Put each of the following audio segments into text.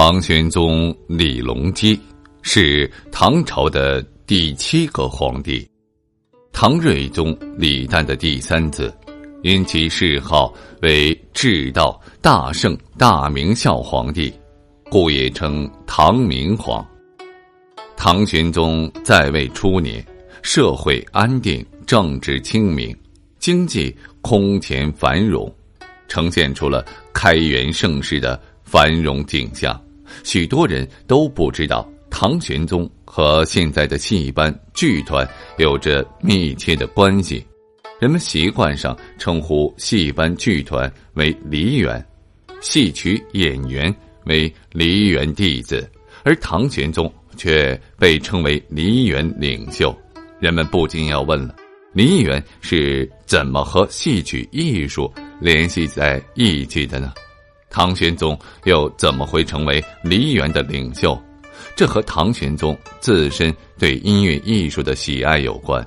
唐玄宗李隆基是唐朝的第七个皇帝，唐睿宗李旦的第三子，因其谥号为至道大圣大明孝皇帝，故也称唐明皇。唐玄宗在位初年，社会安定，政治清明，经济空前繁荣，呈现出了开元盛世的。繁荣景象，许多人都不知道唐玄宗和现在的戏班剧团有着密切的关系。人们习惯上称呼戏班剧团为梨园，戏曲演员为梨园弟子，而唐玄宗却被称为梨园领袖。人们不禁要问了：梨园是怎么和戏曲艺术联系在一起的呢？唐玄宗又怎么会成为梨园的领袖？这和唐玄宗自身对音乐艺术的喜爱有关。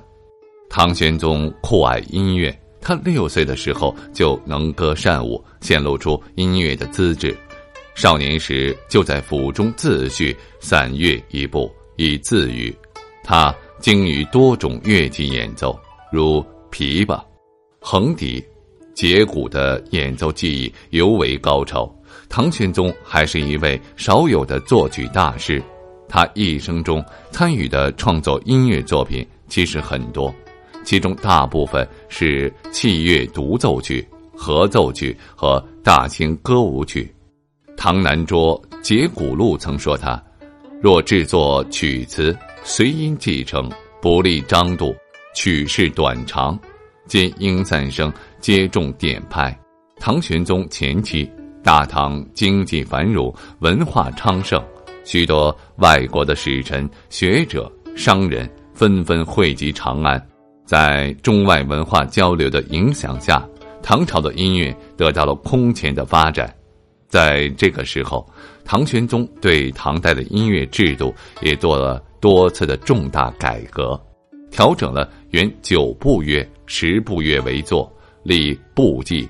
唐玄宗酷爱音乐，他六岁的时候就能歌善舞，显露出音乐的资质。少年时就在府中自序散乐一部，以自娱。他精于多种乐器演奏，如琵琶、横笛。节鼓的演奏技艺尤为高超。唐玄宗还是一位少有的作曲大师，他一生中参与的创作音乐作品其实很多，其中大部分是器乐独奏曲、合奏曲和大型歌舞曲。唐南桌《节鼓录》曾说他：“若制作曲词，随音继承，不立张度，曲式短长。”皆应赞声，皆重点派。唐玄宗前期，大唐经济繁荣，文化昌盛，许多外国的使臣、学者、商人纷纷汇集长安。在中外文化交流的影响下，唐朝的音乐得到了空前的发展。在这个时候，唐玄宗对唐代的音乐制度也做了多次的重大改革。调整了原九部乐、十部乐为作，立部记，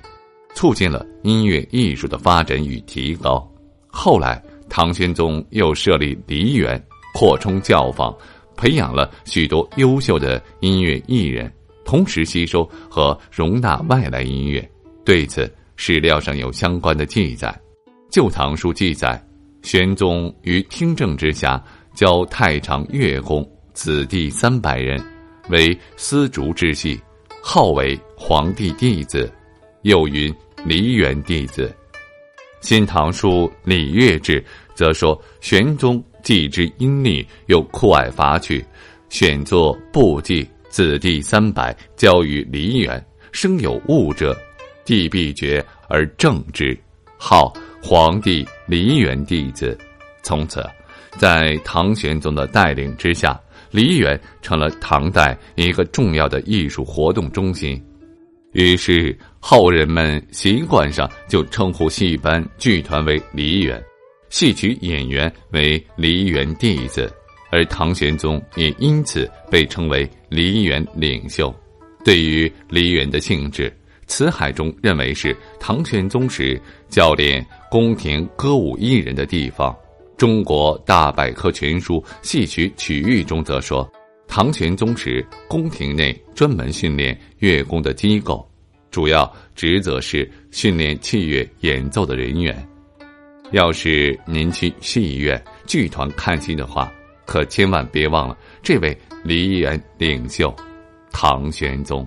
促进了音乐艺术的发展与提高。后来，唐玄宗又设立梨园，扩充教坊，培养了许多优秀的音乐艺人，同时吸收和容纳外来音乐。对此，史料上有相关的记载，《旧唐书》记载，玄宗于听政之下，教太常乐工子弟三百人。为丝竹之系，号为皇帝弟子，又云梨园弟子。《新唐书·礼乐志》则说，玄宗既知音律，又酷爱法曲，选作部记，子弟三百，交于梨园。生有物者，帝必决而正之，号皇帝梨园弟子。从此，在唐玄宗的带领之下。梨园成了唐代一个重要的艺术活动中心，于是后人们习惯上就称呼戏班剧团为梨园，戏曲演员为梨园弟子，而唐玄宗也因此被称为梨园领袖。对于梨园的性质，《辞海》中认为是唐玄宗时教练宫廷歌舞艺人的地方。中国大百科全书《戏曲曲艺》中则说，唐玄宗时宫廷内专门训练乐工的机构，主要职责是训练器乐演奏的人员。要是您去戏院、剧团看戏的话，可千万别忘了这位梨园领袖唐玄宗。